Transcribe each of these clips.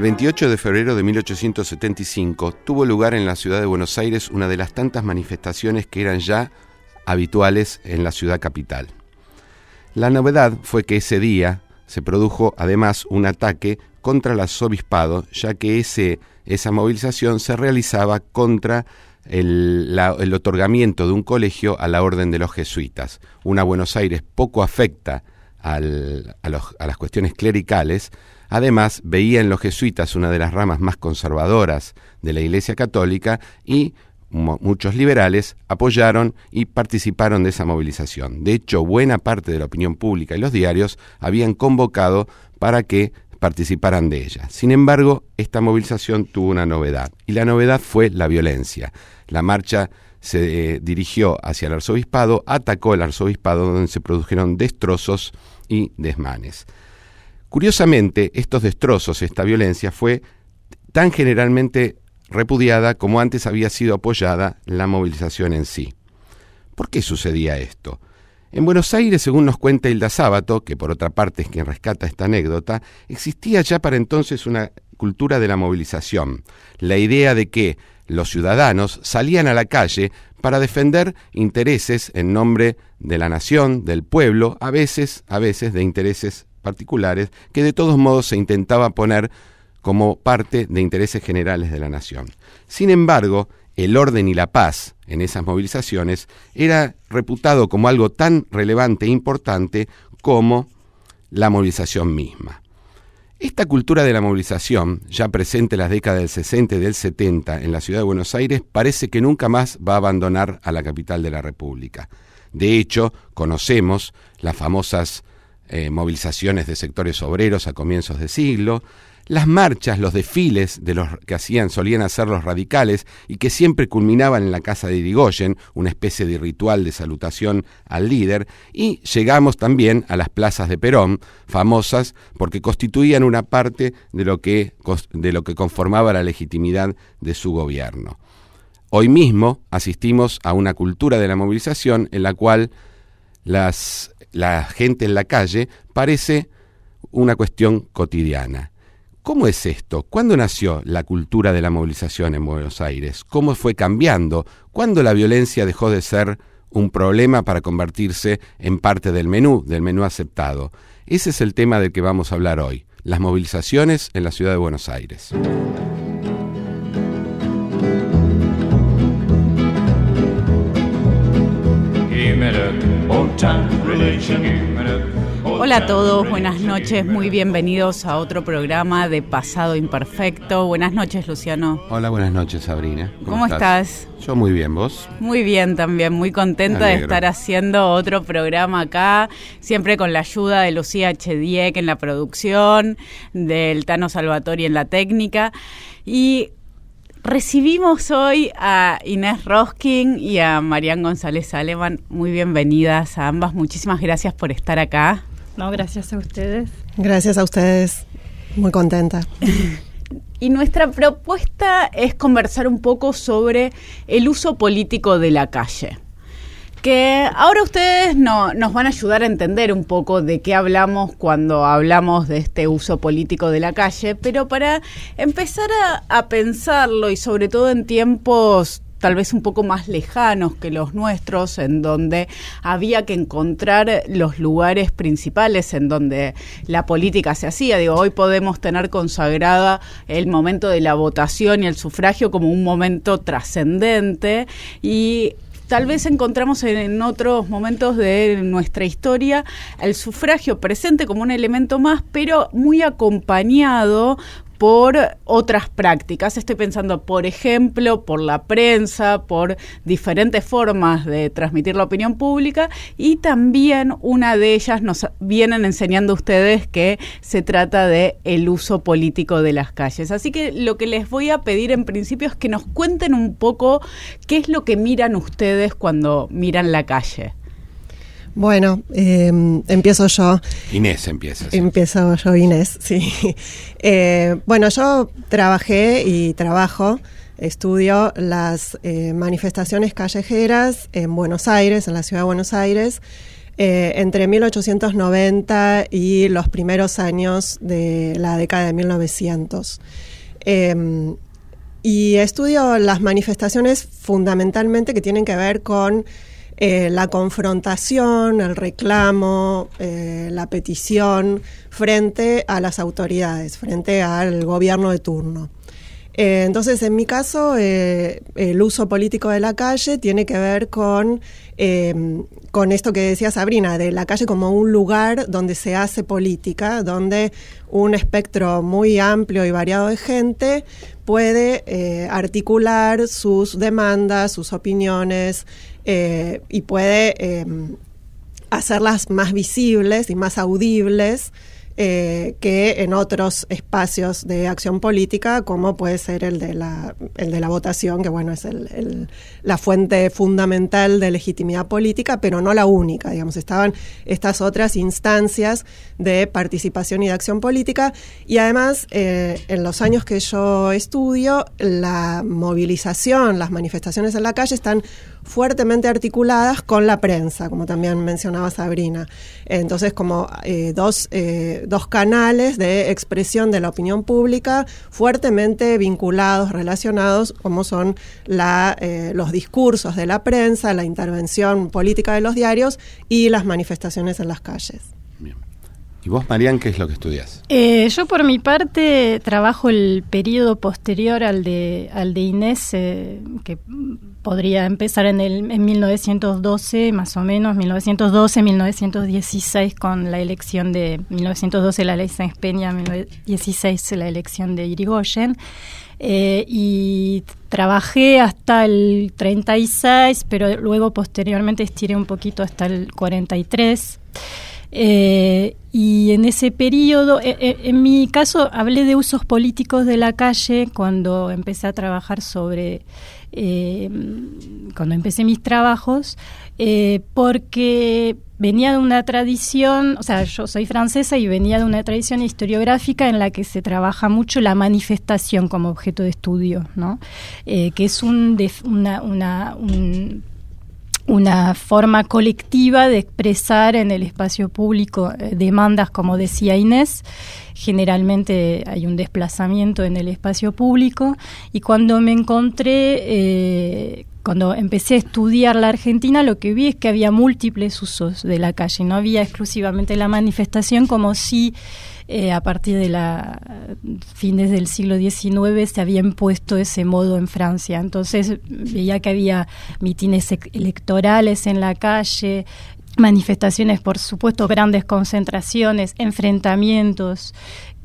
El 28 de febrero de 1875 tuvo lugar en la ciudad de Buenos Aires una de las tantas manifestaciones que eran ya habituales en la ciudad capital. La novedad fue que ese día se produjo además un ataque contra el arzobispado, ya que ese, esa movilización se realizaba contra el, otorgamiento de un colegio a la orden de los jesuitas. Una Buenos Aires poco afecta a las cuestiones clericales, además veía en los jesuitas una de las ramas más conservadoras de la Iglesia Católica y muchos liberales apoyaron y participaron de esa movilización. De hecho, buena parte de la opinión pública y los diarios habían convocado para que participaran de ella. Sin embargo, esta movilización tuvo una novedad, y la novedad fue la violencia. La marcha se eh, dirigió hacia el arzobispado, atacó el arzobispado donde se produjeron destrozos y desmanes. Curiosamente, estos destrozos, esta violencia fue tan generalmente repudiada como antes había sido apoyada la movilización en sí. ¿Por qué sucedía esto? En Buenos Aires, según nos cuenta Hilda Sábato, que por otra parte es quien rescata esta anécdota, existía ya para entonces una cultura de la movilización, la idea de que los ciudadanos salían a la calle para defender intereses en nombre de la nación, del pueblo, a veces, a veces de intereses particulares, que de todos modos se intentaba poner como parte de intereses generales de la nación. Sin embargo, el orden y la paz en esas movilizaciones era reputado como algo tan relevante e importante como la movilización misma. Esta cultura de la movilización, ya presente en las décadas del 60 y del 70 en la ciudad de Buenos Aires, parece que nunca más va a abandonar a la capital de la República. De hecho, conocemos las famosas eh, movilizaciones de sectores obreros a comienzos de siglo, las marchas, los desfiles de los que hacían, solían hacer los radicales y que siempre culminaban en la casa de Irigoyen, una especie de ritual de salutación al líder, y llegamos también a las plazas de Perón, famosas porque constituían una parte de lo que, de lo que conformaba la legitimidad de su gobierno. Hoy mismo asistimos a una cultura de la movilización en la cual las, la gente en la calle parece una cuestión cotidiana. ¿Cómo es esto? ¿Cuándo nació la cultura de la movilización en Buenos Aires? ¿Cómo fue cambiando? ¿Cuándo la violencia dejó de ser un problema para convertirse en parte del menú, del menú aceptado? Ese es el tema del que vamos a hablar hoy, las movilizaciones en la ciudad de Buenos Aires. Hola a todos, buenas noches, muy bienvenidos a otro programa de Pasado Imperfecto. Buenas noches, Luciano. Hola, buenas noches, Sabrina. ¿Cómo, estás? Yo muy bien, ¿vos? Muy bien también, muy contenta de estar haciendo otro programa acá, siempre con la ayuda de Lucía Chediek en la producción, del Tano Salvatori en la técnica. Y Recibimos hoy a Inés Roskin y a Marian González Aleman. Muy bienvenidas a ambas. Muchísimas gracias por estar acá. No, gracias a ustedes. Gracias a ustedes. Muy contenta. Y nuestra propuesta es conversar un poco sobre el uso político de la calle que ahora ustedes no, nos van a ayudar a entender un poco de qué hablamos cuando hablamos de este uso político de la calle, pero para empezar a, pensarlo y sobre todo en tiempos tal vez un poco más lejanos que los nuestros, en donde había que encontrar los lugares principales en donde la política se hacía. Digo, hoy podemos tener consagrada el momento de la votación y el sufragio como un momento trascendente y tal vez encontramos en, otros momentos de nuestra historia el sufragio presente como un elemento más, pero muy acompañado por otras prácticas. Estoy pensando, por ejemplo, por la prensa, por diferentes formas de transmitir la opinión pública y también una de ellas nos vienen enseñando ustedes que se trata de el uso político de las calles. Así que lo que les voy a pedir en principio es que nos cuenten un poco qué es lo que miran ustedes cuando miran la calle. Bueno, em, empiezo yo. Inés empieza. Empiezo yo, Inés, sí. Eh, bueno, yo trabajé y trabajo, estudio las eh, manifestaciones callejeras en Buenos Aires, en la ciudad de Buenos Aires, eh, entre 1890 y los primeros años de la década de 1900. Em, y estudio las manifestaciones fundamentalmente que tienen que ver con eh, la confrontación, el reclamo, eh, la petición frente a las autoridades, frente al gobierno de turno. Eh, entonces, en mi caso, el uso político de la calle tiene que ver con, con esto que decía Sabrina, de la calle como un lugar donde se hace política, donde un espectro muy amplio y variado de gente puede articular sus demandas, sus opiniones, eh, y puede eh, hacerlas más visibles y más audibles eh, que en otros espacios de acción política, como puede ser el de la, el de la votación, que bueno, es el, la fuente fundamental de legitimidad política, pero no la única, digamos, estaban estas otras instancias de participación y de acción política, y además, eh, en los años que yo estudio, la movilización, las manifestaciones en la calle están fuertemente articuladas con la prensa, como también mencionaba Sabrina. Entonces, como eh, dos, eh, dos canales de expresión de la opinión pública fuertemente vinculados, relacionados, como son la, eh, los discursos de la prensa, la intervención política de los diarios y las manifestaciones en las calles. ¿Y vos, Marian, qué es lo que estudias? Eh, yo, por mi parte, trabajo el periodo posterior al de, al de Inés, eh, que podría empezar en, el, en 1912, más o menos, 1912, 1916, con la elección de 1912 la ley Sáenz Peña, 1916 la elección de Irigoyen. Eh, y trabajé hasta el 36, pero luego posteriormente estiré un poquito hasta el 43. Eh, y en ese periodo, eh, eh, en mi caso, hablé de usos políticos de la calle cuando empecé a trabajar sobre, cuando empecé mis trabajos, porque venía de una tradición, o sea, yo soy francesa y venía de una tradición historiográfica en la que se trabaja mucho la manifestación como objeto de estudio, ¿no? que es un, una, una, un una forma colectiva de expresar en el espacio público eh, demandas, como decía Inés. Generalmente hay un desplazamiento en el espacio público y cuando me encontré, eh, cuando empecé a estudiar la Argentina, lo que vi es que había múltiples usos de la calle, no había exclusivamente la manifestación como si eh, a partir de la fines del siglo XIX se había impuesto ese modo en Francia. Entonces veía que había mitines electorales en la calle, manifestaciones, por supuesto, grandes concentraciones, enfrentamientos,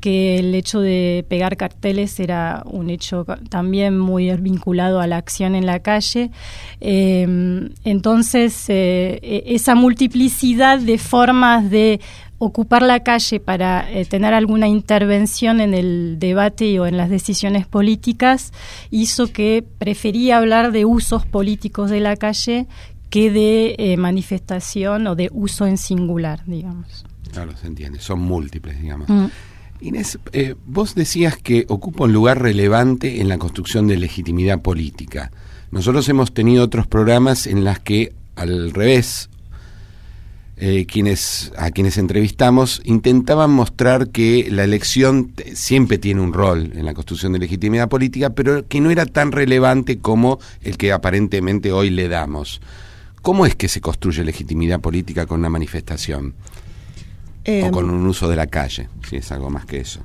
que el hecho de pegar carteles era un hecho también muy vinculado a la acción en la calle. Eh, entonces, eh, e-, esa multiplicidad de formas de ocupar la calle para eh, tener alguna intervención en el debate o en las decisiones políticas hizo que prefería hablar de usos políticos de la calle que de eh, manifestación o de uso en singular, digamos. Claro, se entiende, son múltiples, digamos. Mm. Inés, eh, vos decías que ocupa un lugar relevante en la construcción de legitimidad política. Nosotros hemos tenido otros programas en las que, al revés, eh, quienes, a quienes entrevistamos intentaban mostrar que la elección siempre tiene un rol en la construcción de legitimidad política, pero que no era tan relevante como el que aparentemente hoy le damos. ¿Cómo es que se construye legitimidad política con una manifestación? o con em, un uso de la calle, si es algo más que eso.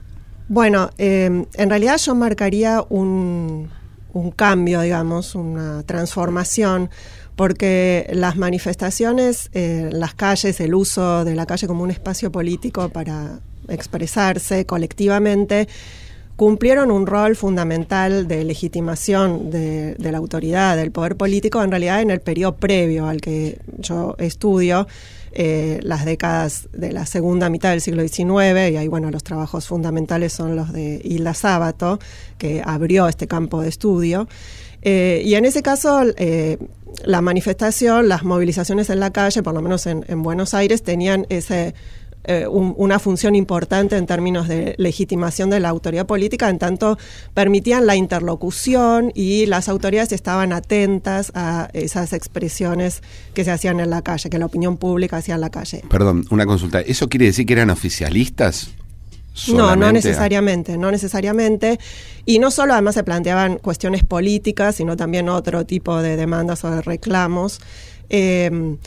Bueno, em, en realidad yo marcaría un, un cambio, digamos, una transformación porque las manifestaciones, eh, las calles, el uso de la calle como un espacio político para expresarse colectivamente, cumplieron un rol fundamental de legitimación de, la autoridad, del poder político, en realidad en el periodo previo al que yo estudio, eh, las décadas de la segunda mitad del siglo XIX, y ahí, bueno, los trabajos fundamentales son los de Hilda Sábato, que abrió este campo de estudio. Eh, y en ese caso, eh, la manifestación, las movilizaciones en la calle, por lo menos en, Buenos Aires, tenían ese eh, una función importante en términos de legitimación de la autoridad política, en tanto permitían la interlocución y las autoridades estaban atentas a esas expresiones que se hacían en la calle, que la opinión pública hacía en la calle. Perdón, una consulta. ¿Eso quiere decir que eran oficialistas? No, no necesariamente, no necesariamente. Y no solo además se planteaban cuestiones políticas, sino también otro tipo de demandas o de reclamos. Eh,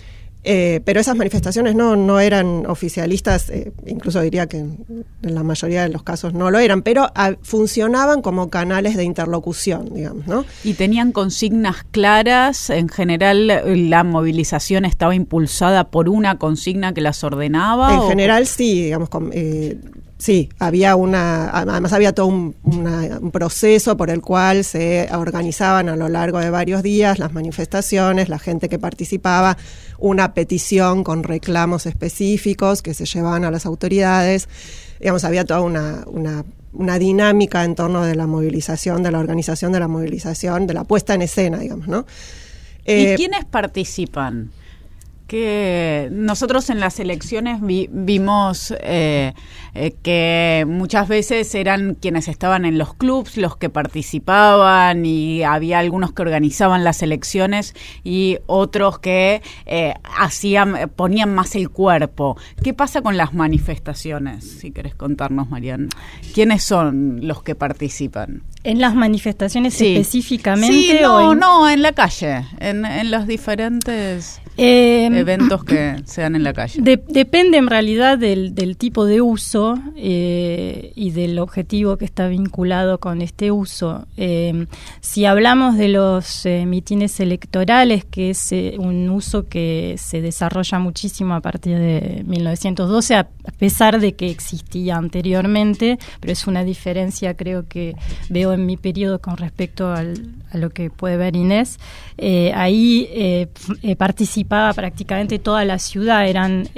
eh, pero esas manifestaciones no, no eran oficialistas, eh, incluso diría que en la mayoría de los casos no lo eran, pero ah, funcionaban como canales de interlocución, digamos, ¿no? Y tenían consignas claras, en general la movilización estaba impulsada por una consigna que las ordenaba. En general sí, digamos, eh, Sí, había una, además había todo un, proceso por el cual se organizaban a lo largo de varios días las manifestaciones, la gente que participaba, una petición con reclamos específicos que se llevaban a las autoridades. Digamos, había toda una, una, dinámica en torno de la movilización, de la organización de la movilización, de la puesta en escena, digamos, ¿no? ¿Y eh, quiénes participan? Que nosotros en las elecciones vimos eh, eh, que muchas veces eran quienes estaban en los clubs los que participaban y había algunos que organizaban las elecciones y otros que eh, hacían ponían más el cuerpo. ¿Qué pasa con las manifestaciones? Si querés contarnos, Mariana. ¿Quiénes son los que participan? ¿En las manifestaciones específicamente? Sí, no, no, en la calle, en, en los diferentes... Eh, eventos que sean en la calle. depende en realidad del, tipo de uso eh, y del objetivo que está vinculado con este uso. Eh, si hablamos de los mitines electorales, que es un uso que se desarrolla muchísimo a partir de 1912, a pesar de que existía anteriormente, pero es una diferencia creo que veo en mi periodo con respecto a lo que puede ver Inés, ahí participé prácticamente toda la ciudad, eran...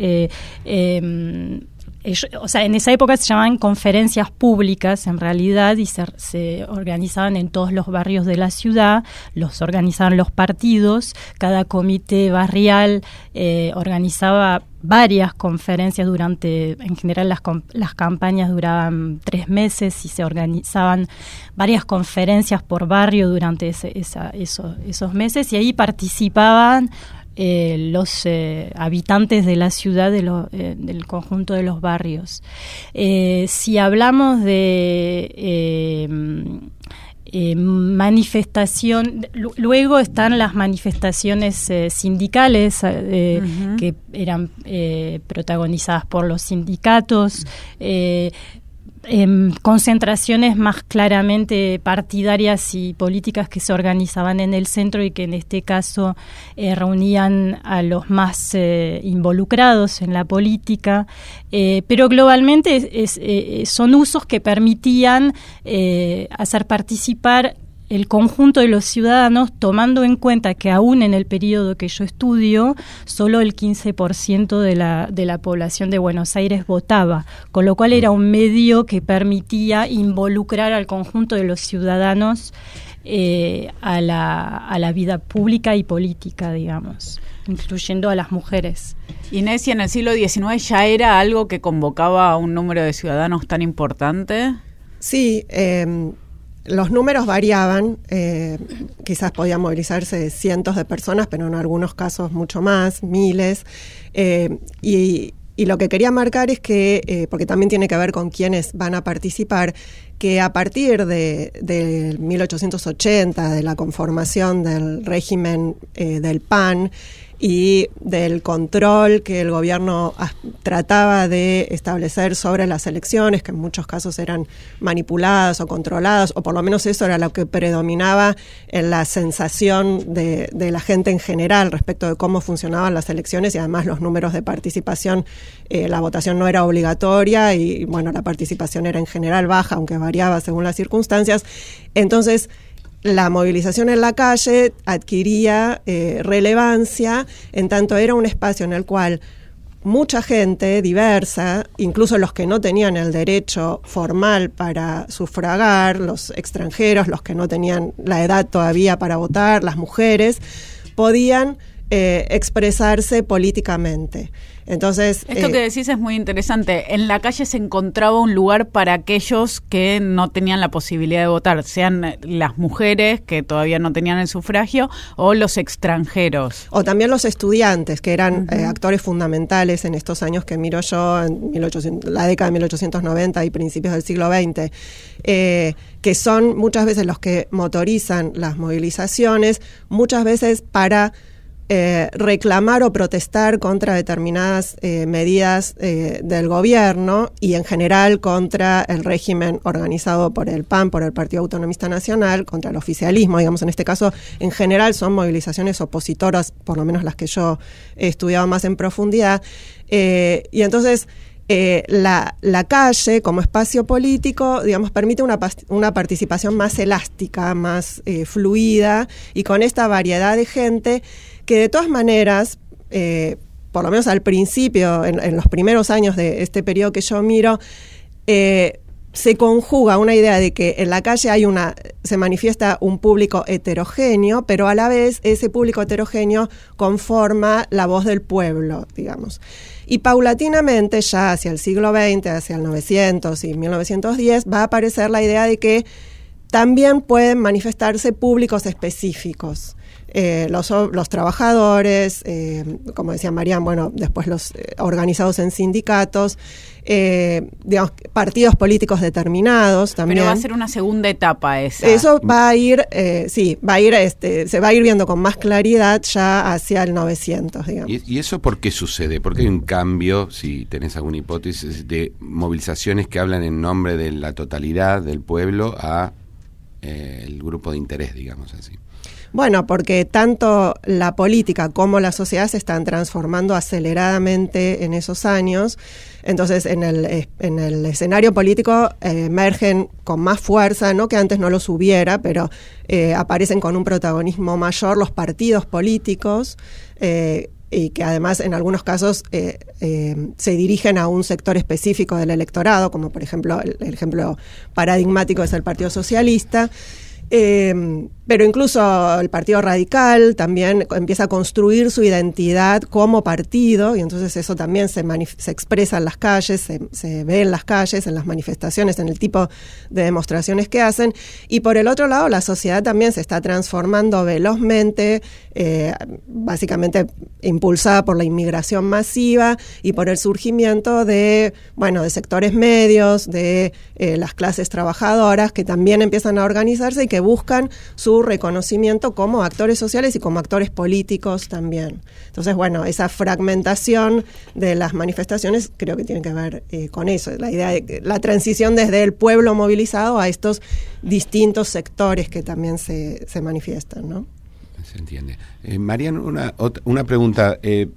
Eh, o sea, en esa época se llamaban conferencias públicas en realidad y se, organizaban en todos los barrios de la ciudad, los organizaban los partidos, cada comité barrial eh, organizaba varias conferencias durante, en general las, las campañas duraban tres meses y se organizaban varias conferencias por barrio durante esos meses y ahí participaban eh, los eh, habitantes de la ciudad, de eh, del conjunto de los barrios. si hablamos de manifestación, luego están las manifestaciones sindicales que eran protagonizadas por los sindicatos eh, concentraciones más claramente partidarias y políticas que se organizaban en el centro y que en este caso eh, reunían a los más eh, involucrados en la política, eh, pero globalmente son usos que permitían hacer participar el conjunto de los ciudadanos, tomando en cuenta que aún en el periodo que yo estudio, solo el 15% de la, de la población de Buenos Aires votaba, con lo cual era un medio que permitía involucrar al conjunto de los ciudadanos eh, a, la, a la vida pública y política, digamos, incluyendo a las mujeres. Inés, ¿y en el siglo XIX ya era algo que convocaba a un número de ciudadanos tan importante? Sí, eh, los números variaban, eh, quizás podían movilizarse cientos de personas, pero en algunos casos mucho más, miles. Eh, y, lo que quería marcar es que, eh, porque también tiene que ver con quiénes van a participar, que a partir de, de 1880, de la conformación del régimen del PAN, y del control que el gobierno trataba de establecer sobre las elecciones, que en muchos casos eran manipuladas o controladas, o por lo menos eso era lo que predominaba en la sensación de, la gente en general respecto de cómo funcionaban las elecciones y además los números de participación, eh, la votación no era obligatoria y bueno, la participación era en general baja, aunque variaba según las circunstancias. Entonces, la movilización en la calle adquiría eh, relevancia en tanto era un espacio en el cual mucha gente diversa, incluso los que no tenían el derecho formal para sufragar, los extranjeros, los que no tenían la edad todavía para votar, las mujeres, podían eh, expresarse políticamente. Entonces, esto que decís es muy interesante. En la calle se encontraba un lugar para aquellos que no tenían la posibilidad de votar, sean las mujeres que todavía no tenían el sufragio o los extranjeros. O también los estudiantes, que eran actores fundamentales en estos años que miro yo, en 1800, la década de 1890 y principios del siglo XX, que son muchas veces los que motorizan las movilizaciones, muchas veces para eh, reclamar o protestar contra determinadas eh, medidas eh, del gobierno y en general contra el régimen organizado por el PAN, por el Partido Autonomista Nacional, contra el oficialismo, digamos, en este caso, en general son movilizaciones opositoras, por lo menos las que yo he estudiado más en profundidad. y entonces, la, la, calle como espacio político, digamos, permite una, una participación más elástica, más fluida y con esta variedad de gente que de todas maneras, eh, por lo menos al principio, en, los primeros años de este periodo que yo miro, eh, se conjuga una idea de que en la calle hay una, se manifiesta un público heterogéneo, pero a la vez ese público heterogéneo conforma la voz del pueblo, digamos. Y paulatinamente, ya hacia el siglo XX, hacia el 900 y 1910, va a aparecer la idea de que también pueden manifestarse públicos específicos. Eh, los, los, trabajadores, eh, como decía Marian, bueno, después los eh, organizados en sindicatos, digamos, partidos políticos determinados también. Pero va a ser una segunda etapa esa. Eso va a ir, sí, va a ir, este, se va a ir viendo con más claridad ya hacia el 900, digamos. ¿Y, ¿Y, eso por qué sucede? ¿Por qué hay un cambio, si tenés alguna hipótesis, de movilizaciones que hablan en nombre de la totalidad del pueblo a el grupo de interés, digamos así? Bueno, porque tanto la política como la sociedad se están transformando aceleradamente en esos años. Entonces, en el, eh, en el escenario político eh, emergen con más fuerza, no que antes no los hubiera, pero eh, aparecen con un protagonismo mayor los partidos políticos. y que además en algunos casos se dirigen a un sector específico del electorado, como por ejemplo el ejemplo paradigmático es el Partido Socialista. Eh, pero incluso el Partido Radical también empieza a construir su identidad como partido y entonces eso también se, se expresa en las calles, se, ve en las calles, en las manifestaciones, en el tipo de demostraciones que hacen. Y por el otro lado, la sociedad también se está transformando velozmente, eh, básicamente impulsada por la inmigración masiva y por el surgimiento de, bueno, de sectores medios, de eh, las clases trabajadoras que también empiezan a organizarse y que buscan su reconocimiento como actores sociales y como actores políticos también. Entonces, bueno, esa fragmentación de las manifestaciones creo que tiene que ver eh, con eso, la idea de la transición desde el pueblo movilizado a estos distintos sectores que también se, se manifiestan, ¿no? Se entiende. Eh, Marian, una, una pregunta. Eh,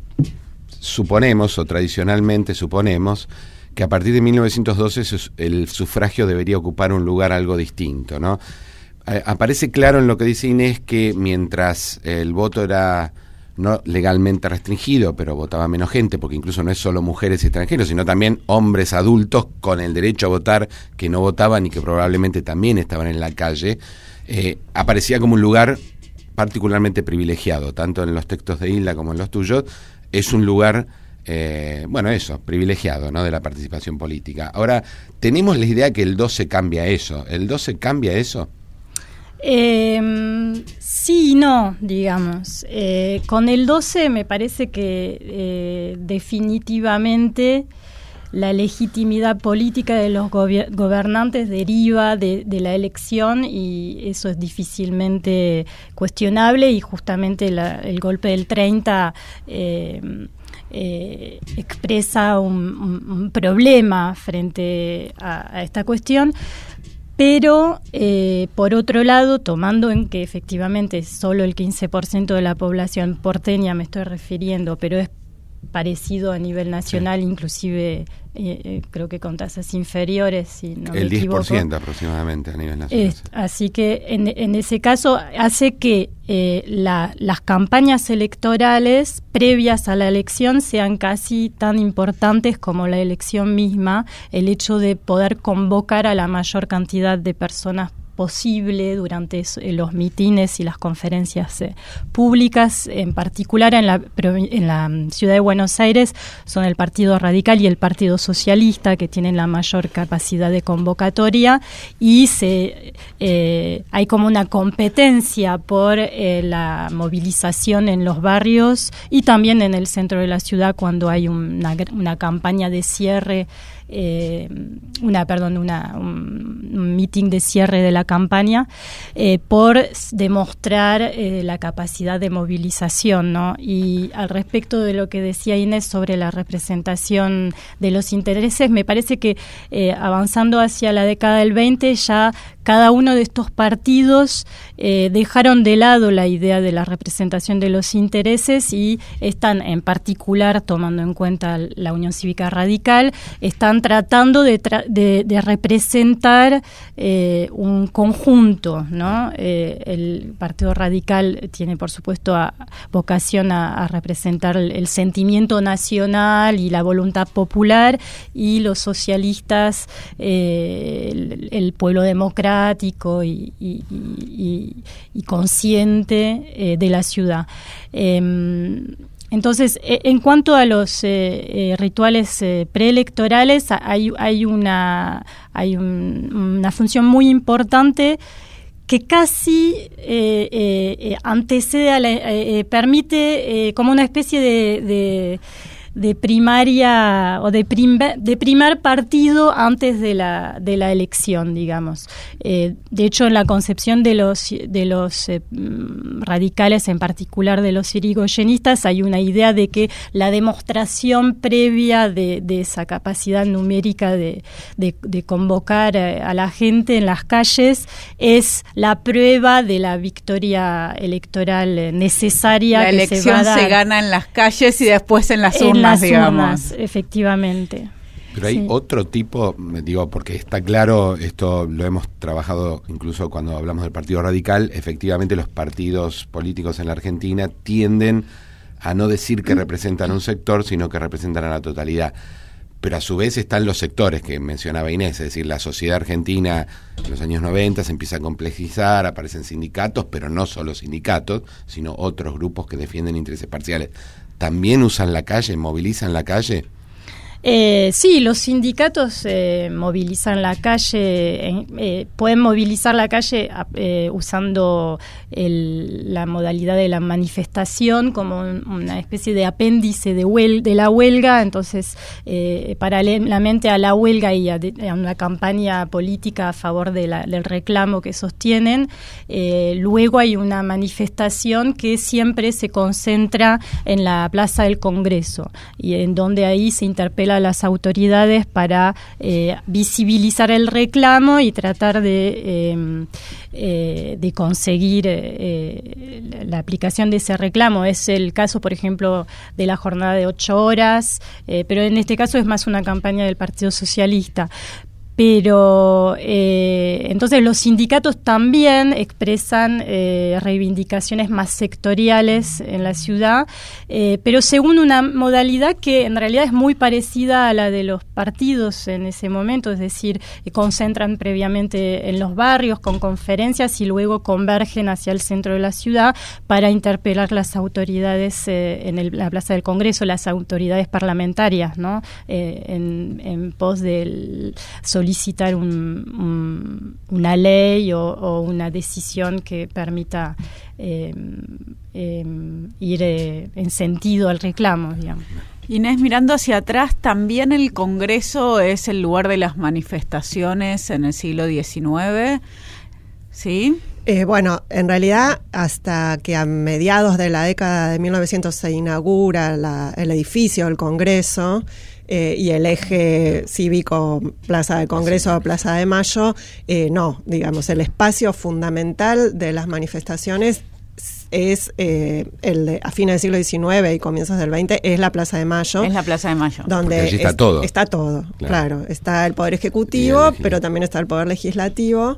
suponemos, o tradicionalmente suponemos, que a partir de 1912 el sufragio debería ocupar un lugar algo distinto, ¿no? Aparece claro en lo que dice Inés que mientras el voto era no legalmente restringido, pero votaba menos gente, porque incluso no es solo mujeres y extranjeros, sino también hombres adultos con el derecho a votar que no votaban y que probablemente también estaban en la calle, eh, aparecía como un lugar particularmente privilegiado, tanto en los textos de Isla como en los tuyos, es un lugar, eh, bueno, eso, privilegiado, ¿no? De la participación política. Ahora, tenemos la idea que el 12 cambia eso. ¿El 12 cambia eso? Eh, sí y no, digamos. Eh, con el 12 me parece que eh, definitivamente la legitimidad política de los gobernantes deriva de, la elección y eso es difícilmente cuestionable y justamente el golpe del 30 eh, expresa un, problema frente a esta cuestión. Pero, eh, por otro lado, tomando en que efectivamente solo el 15% de la población porteña me estoy refiriendo, pero es parecido a nivel nacional, inclusive eh, eh, creo que con tasas inferiores, si no El me equivoco. 10% aproximadamente a nivel nacional. así que en, ese caso hace que eh, las campañas electorales previas a la elección sean casi tan importantes como la elección misma, el hecho de poder convocar a la mayor cantidad de personas posible durante los mitines y las conferencias públicas, en particular en la, en la mm, ciudad de Buenos Aires, son el Partido Radical y el Partido Socialista que tienen la mayor capacidad de convocatoria y se, hay como una competencia por la movilización en los barrios y también en el centro de la ciudad cuando hay una campaña de cierre eh, una, perdón, una, un, meeting de cierre de la campaña eh, por demostrar eh, la capacidad de movilización, ¿no? Y al respecto de lo que decía Inés sobre la representación de los intereses, me parece que avanzando hacia la década del 20 ya cada uno de estos partidos dejaron de lado la idea de la representación de los intereses y están en particular tomando en cuenta la Unión Cívica Radical, están tratando de, de, representar eh, un conjunto, ¿no? Eh, el Partido Radical tiene, por supuesto, vocación a, representar el, sentimiento nacional y la voluntad popular, y los socialistas, eh, el, pueblo democrático y, y consciente de la ciudad. Entonces, e, en cuanto a los eh, eh, rituales eh, preelectorales, hay, hay, una, hay una función muy importante que casi antecede, a la, permite como una especie de primaria o de, de primer partido antes de la, de la elección, digamos. Eh, de hecho, en la concepción de los, de los eh, mm, radicales, en particular de los irigoyenistas, hay una idea de que la demostración previa de, esa capacidad numérica de, de, convocar eh, a la gente en las calles es la prueba de la victoria electoral necesaria. La elección se, gana en las calles y después en las urnas las efectivamente. Pero hay otro tipo, digo, porque está claro, esto lo hemos trabajado incluso cuando hablamos del Partido Radical, efectivamente los partidos políticos en la Argentina tienden a no decir que representan un sector, sino que representan a la totalidad. Pero a su vez están los sectores que mencionaba Inés, es decir, la sociedad argentina en los años 90 se empieza a complejizar, aparecen sindicatos, pero no solo sindicatos, sino otros grupos que defienden intereses parciales también usan la calle, movilizan la calle? Eh, sí, los sindicatos eh, movilizan la calle, eh, pueden movilizar la calle eh, usando la modalidad de la manifestación como una especie de apéndice de, de la huelga, entonces paralelamente a la huelga y a, una campaña política a favor del reclamo que sostienen, luego hay una manifestación que siempre se concentra en la Plaza del Congreso y en donde ahí se interpela a las autoridades para eh, visibilizar el reclamo y tratar de, em, eh, de conseguir eh, la aplicación de ese reclamo. Es el caso, por ejemplo, de la jornada de ocho horas, pero en este caso es más una campaña del Partido Socialista pero eh, entonces los sindicatos también expresan eh, reivindicaciones más sectoriales en la ciudad, eh, pero según una modalidad que en realidad es muy parecida a la de los partidos en ese momento, es decir, concentran previamente en los barrios con conferencias y luego convergen hacia el centro de la ciudad para interpelar las autoridades en la Plaza del Congreso, las autoridades parlamentarias, ¿no? en, pos del solicitar una ley o, una decisión que permita eh, eh, ir eh, en sentido al reclamo, digamos. Inés, mirando hacia atrás, también el Congreso es el lugar de las manifestaciones en el siglo XIX, ¿sí? bueno, en realidad, hasta que a mediados de la década de 1900 se inaugura el edificio del Congreso, eh, y el eje cívico Plaza de Congreso o Plaza de Mayo, eh, no, digamos, el espacio fundamental de las manifestaciones es eh, el de a fines del siglo XIX y comienzos del XX es la Plaza de Mayo. Es la Plaza de Mayo. Donde está todo. Está todo, claro. Está el Poder Ejecutivo, pero también está el Poder Legislativo.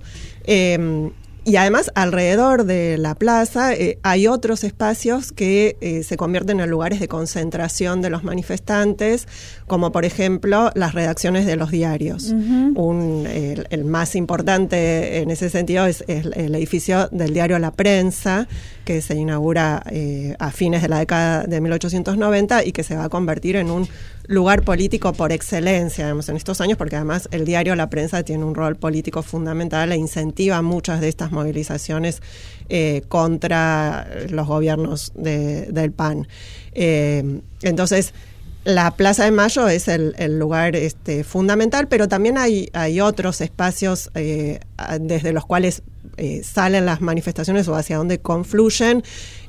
Y además, alrededor de la plaza eh, hay otros espacios que eh, se convierten en lugares de concentración de los manifestantes, como por ejemplo las redacciones de los diarios. Un, el, más importante en ese sentido es, el edificio del diario La Prensa, que se inaugura eh, a fines de la década de 1890 y que se va a convertir en un lugar político por excelencia en estos años, porque además el diario La Prensa tiene un rol político fundamental e incentiva muchas de estas movilizaciones eh, contra los gobiernos del PAN. Eh, entonces, la Plaza de Mayo es el, lugar este, fundamental, pero también hay otros espacios desde los cuales eh, salen las manifestaciones o hacia dónde confluyen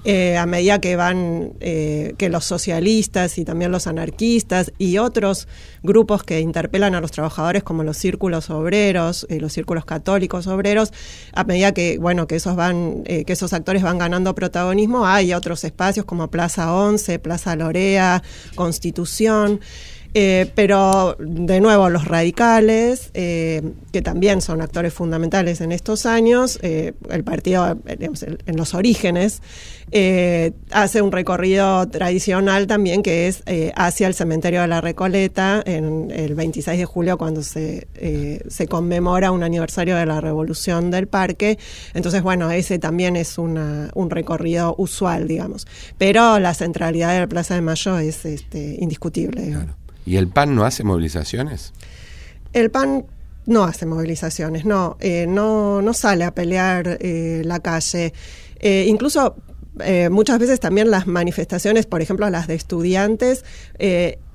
eh, a medida que van, eh, que los socialistas y también los anarquistas y otros grupos que interpelan a los trabajadores como los círculos obreros, los círculos católicos obreros, a medida que, bueno, que esos van, que esos actores van ganando protagonismo, hay otros espacios como Plaza 11, Plaza Lorea, Constitución. Eh, pero de nuevo, los radicales, eh, que también son actores fundamentales en estos años, eh, el partido en los orígenes, hace un recorrido tradicional también que es hacia el cementerio de la Recoleta en el 26 de julio cuando se, se conmemora un aniversario de la revolución del parque. Entonces, bueno, ese también es una, un recorrido usual, digamos. Pero la centralidad de la Plaza de Mayo es este, indiscutible. ¿Y el PAN no hace movilizaciones? El PAN no hace movilizaciones, no, eh, no, no sale a pelear eh, la calle. Eh, incluso muchas veces también las manifestaciones, por ejemplo las de estudiantes,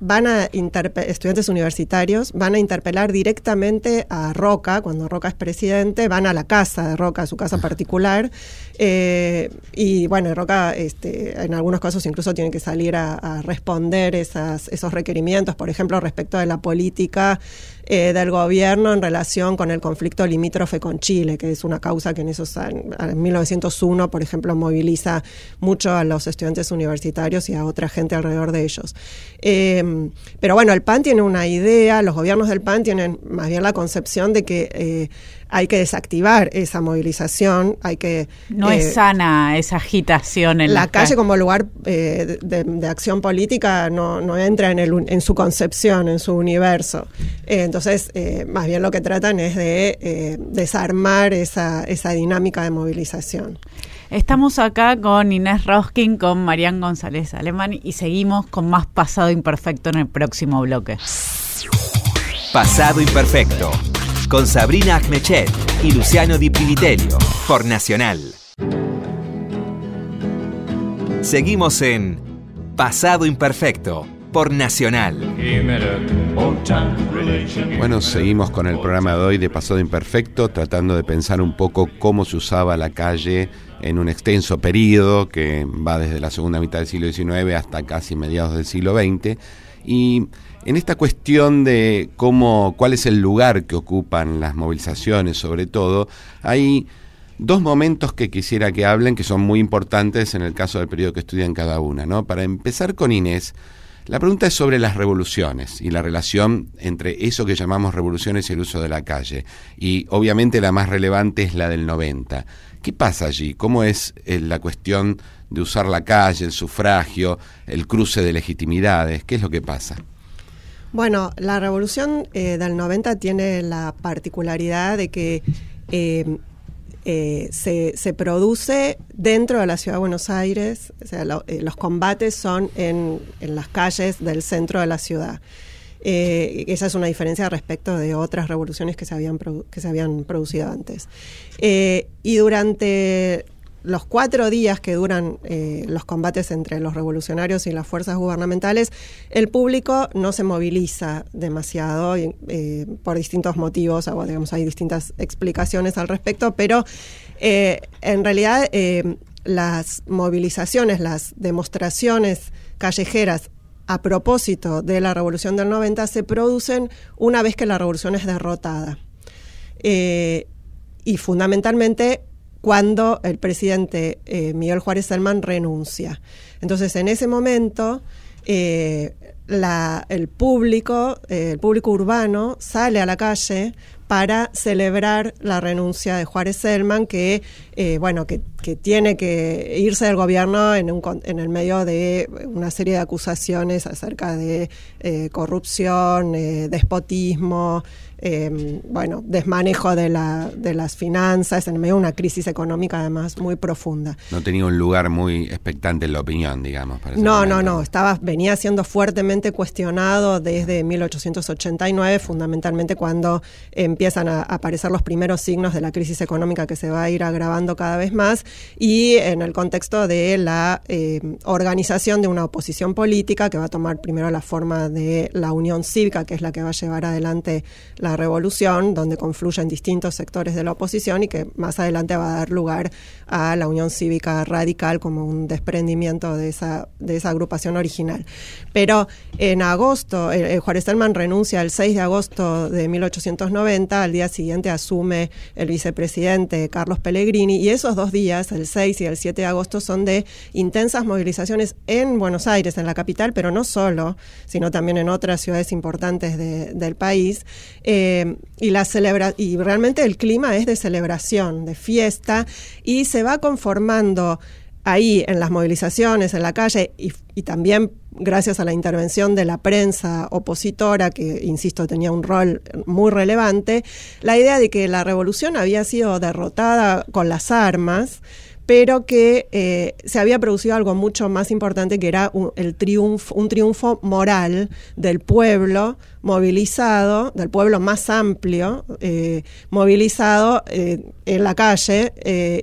van a estudiantes universitarios van a interpelar directamente a Roca, cuando Roca es presidente, van a la casa de Roca, a su casa particular, eh, y bueno, Roca este, en algunos casos incluso tiene que salir a, responder esos requerimientos, por ejemplo, respecto de la política eh, del gobierno en relación con el conflicto limítrofe con Chile, que es una causa que en esos en 1901, por ejemplo, moviliza mucho a los estudiantes universitarios y a otra gente alrededor de ellos. Eh, pero bueno, el PAN tiene una idea, los gobiernos del PAN tienen más bien la concepción de que eh, hay que desactivar esa movilización, hay que... No es eh, sana esa agitación en la, calle como lugar eh, de, acción política no, no entra en, el, en su concepción, en su universo. entonces, más bien lo que tratan es de desarmar esa, esa dinámica de movilización. Estamos acá con Inés Roskin, con Marián González Alemán y seguimos con más Pasado Imperfecto en el próximo bloque. Pasado Imperfecto, con Sabrina Agnechet y Luciano Di Privitelio, por Nacional. Seguimos en Pasado Imperfecto por Nacional. Bueno, seguimos con el programa de hoy de Pasado Imperfecto, tratando de pensar un poco cómo se usaba la calle en un extenso periodo que va desde la segunda mitad del siglo XIX hasta casi mediados del siglo XX. Y en esta cuestión de cómo, cuál es el lugar que ocupan las movilizaciones, sobre todo, hay dos momentos que quisiera que hablen que son muy importantes en el caso del periodo que estudian cada una. ¿no? Para empezar con Inés, la pregunta es sobre las revoluciones y la relación entre eso que llamamos revoluciones y el uso de la calle. Y obviamente la más relevante es la del 90. ¿Qué pasa allí? ¿Cómo es eh, la cuestión de usar la calle, el sufragio, el cruce de legitimidades? ¿Qué es lo que pasa? Bueno, la revolución eh, del 90 tiene la particularidad de que eh, se, produce dentro de la ciudad de Buenos Aires, o sea, los combates son en, las calles del centro de la ciudad. Eh, esa es una diferencia respecto de otras revoluciones que se habían, que se habían producido antes. Eh, y durante los cuatro días que duran eh, los combates entre los revolucionarios y las fuerzas gubernamentales, el público no se moviliza demasiado por distintos motivos, o, digamos, hay distintas explicaciones al respecto, pero en realidad las movilizaciones, las demostraciones callejeras a propósito de la revolución del 90 se producen una vez que la revolución es derrotada. Eh, y fundamentalmente cuando el presidente eh, Miguel Juárez Salman renuncia. Entonces, en ese momento, eh, el público, el público urbano, sale a la calle para celebrar la renuncia de Juárez Selman, que bueno, que, tiene que irse del gobierno en, un, en el medio de una serie de acusaciones acerca de eh, corrupción, eh, despotismo, eh, bueno, desmanejo de, la, de las finanzas, en medio de una crisis económica además muy profunda. No tenía un lugar muy expectante en la opinión, digamos. no, no, no, estaba, venía siendo fuertemente cuestionado desde 1889, fundamentalmente cuando empiezan a aparecer los primeros signos de la crisis económica que se va a ir agravando cada vez más y en el contexto de la eh, organización de una oposición política que va a tomar primero la forma de la Unión Cívica, que es la que va a llevar adelante la revolución, donde confluyen distintos sectores de la oposición y que más adelante va a dar lugar a la Unión Cívica Radical como un desprendimiento de esa, de esa agrupación original. Pero en agosto, eh, eh, Juárez Selman renuncia el 6 de agosto de 1890, al día siguiente asume el vicepresidente Carlos Pellegrini y esos dos días, el 6 y el 7 de agosto, son de intensas movilizaciones en Buenos Aires, en la capital, pero no solo, sino también en otras ciudades importantes del país. Eh, y, la celebra y realmente el clima es de celebración, de fiesta, y se va conformando ahí en las movilizaciones, en la calle, y, y también gracias a la intervención de la prensa opositora, que, insisto, tenía un rol muy relevante, la idea de que la revolución había sido derrotada con las armas, pero que eh, se había producido algo mucho más importante que era un, el triunfo, un triunfo moral del pueblo movilizado, del pueblo más amplio, eh, movilizado eh, en la calle,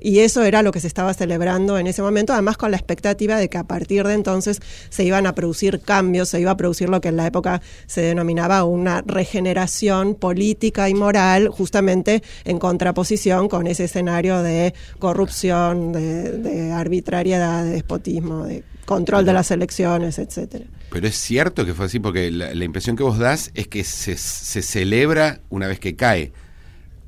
y eso era lo que se estaba celebrando en ese momento, además con la expectativa de que a partir de entonces se iban a producir cambios, se iba a producir lo que en la época se denominaba una regeneración política y moral, justamente en contraposición con ese escenario de corrupción, de, arbitrariedad, de despotismo, de control de las elecciones, etcétera. Pero es cierto que fue así, porque la, impresión que vos das es que se, se celebra una vez que cae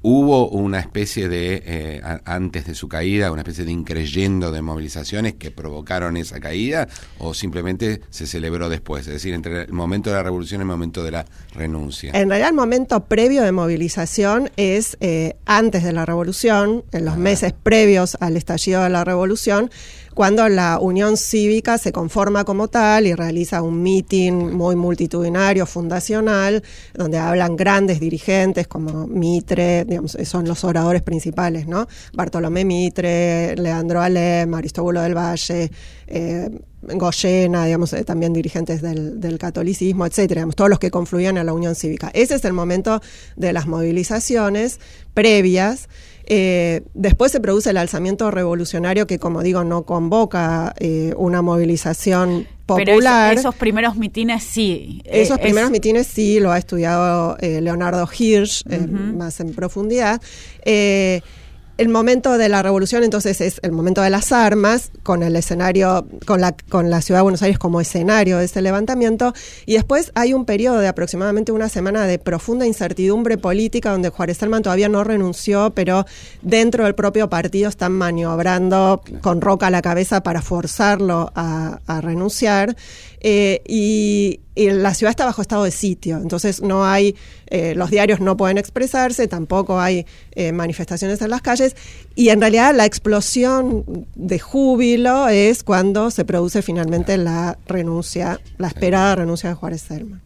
hubo una especie de, eh, antes de su caída, una especie de increyendo de movilizaciones que provocaron esa caída o simplemente se celebró después, es decir, entre el momento de la revolución y el momento de la renuncia. En realidad el momento previo de movilización es eh, antes de la revolución, en los meses previos al estallido de la revolución, cuando la Unión Cívica se conforma como tal y realiza un meeting muy multitudinario, fundacional, donde hablan grandes dirigentes como Mitre, digamos, son los oradores principales, ¿no? Bartolomé Mitre, Leandro Alem, Aristóbulo del Valle, eh, Goyena, digamos, eh, también dirigentes del, catolicismo, etcétera, digamos, todos los que confluían a la Unión Cívica. Ese es el momento de las movilizaciones previas. Eh, después se produce el alzamiento revolucionario que, como digo, no convoca eh, una movilización popular. Pero esos primeros mitines sí. Esos primeros mitines sí, lo ha estudiado Leonardo Hirsch más en profundidad el momento de la revolución entonces es el momento de las armas, con el escenario, con la, con la ciudad de Buenos Aires como escenario de ese levantamiento, y después hay un periodo de aproximadamente una semana de profunda incertidumbre política donde Juárez Salman todavía no renunció, pero dentro del propio partido están maniobrando con roca a la cabeza para forzarlo a, renunciar. Eh, y, la ciudad está bajo estado de sitio, entonces no hay, eh, los diarios no pueden expresarse, tampoco hay eh, manifestaciones en las calles, y en realidad la explosión de júbilo es cuando se produce finalmente la renuncia, la esperada renuncia de Juárez Selman.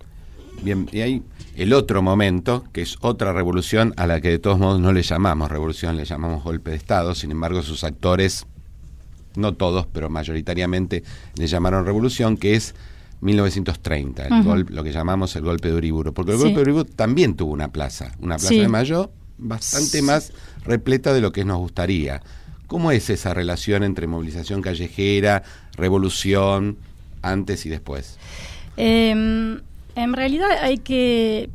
Bien, y hay el otro momento, que es otra revolución a la que de todos modos no le llamamos revolución, le llamamos golpe de Estado, sin embargo sus actores no todos, pero mayoritariamente le llamaron revolución, que es 1930, el lo que llamamos el golpe de Uriburu. Porque el golpe de Uriburu también tuvo una plaza, una plaza de Mayo bastante más repleta de lo que nos gustaría. ¿Cómo es esa relación entre movilización callejera, revolución, antes y después? Em, en realidad hay que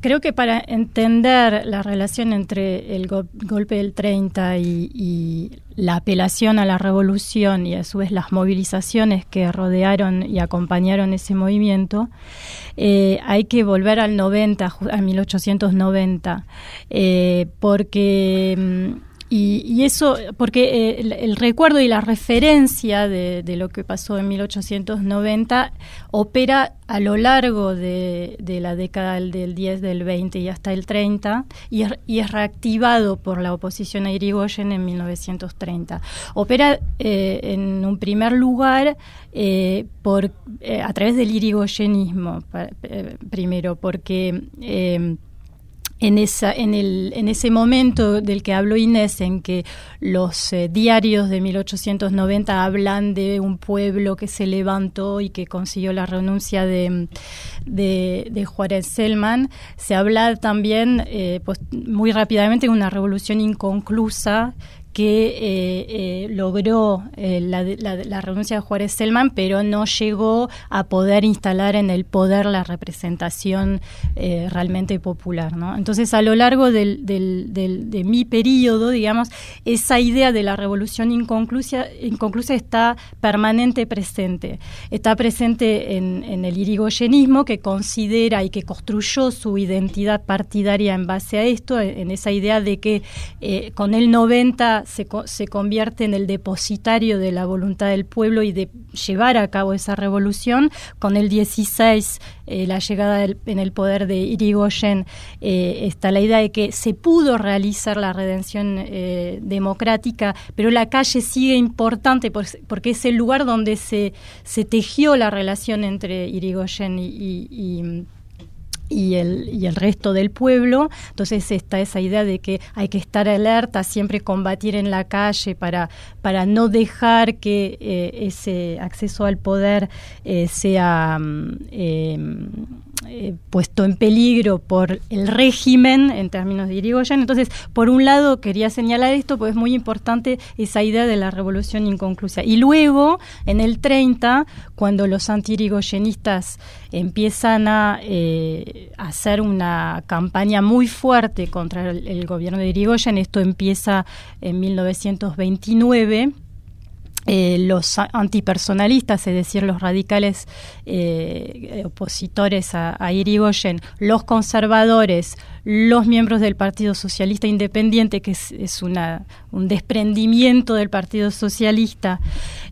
creo que para entender la relación entre el golpe del 30 y, la apelación a la revolución y a su vez las movilizaciones que rodearon y acompañaron ese movimiento, eh, hay que volver al 90, a 1890, eh, porque y, eso, porque eh, el, recuerdo y la referencia de, lo que pasó en 1890 opera a lo largo de, la década del 10, del 20 y hasta el 30, y es, reactivado por la oposición a Irigoyen en 1930. Opera eh, en un primer lugar eh, por, a través del irigoyenismo, primero, porque en, esa, en, el, en ese momento del que habló Inés, en que los eh, diarios de 1890 hablan de un pueblo que se levantó y que consiguió la renuncia de, de, Juárez Selman, se habla también eh, pues, muy rápidamente de una revolución inconclusa que eh, eh, logró eh, la, renuncia de Juárez Selman, pero no llegó a poder instalar en el poder la representación realmente popular. Entonces, a lo largo de mi periodo, digamos, esa idea de la revolución inconclusa, está permanente presente. Está presente en, en el irigoyenismo, que considera y que construyó su identidad partidaria en base a esto, en esa idea de que con el 90 se, convierte en el depositario de la voluntad del pueblo y de llevar a cabo esa revolución. Con el 16, eh, la llegada en el poder de Irigoyen, eh, está la idea de que se pudo realizar la redención eh, democrática, pero la calle sigue importante porque es el lugar donde se, tejió la relación entre Irigoyen y el, y el resto del pueblo. Entonces está esa idea de que hay que estar alerta, siempre combatir en la calle para, para no dejar que eh, ese acceso al poder eh, sea... Mm, em, eh, puesto en peligro por el régimen en términos de Irigoyen. Entonces, por un lado, quería señalar esto, pues es muy importante esa idea de la revolución inconclusa. Y luego, en el 30, cuando los anti-irigoyenistas empiezan a eh, hacer una campaña muy fuerte contra el, el gobierno de Irigoyen, esto empieza en 1929, eh, los antipersonalistas, es decir, los radicales eh, opositores a, a, Irigoyen, los conservadores, los miembros del Partido Socialista Independiente, que es, una, un desprendimiento del Partido Socialista,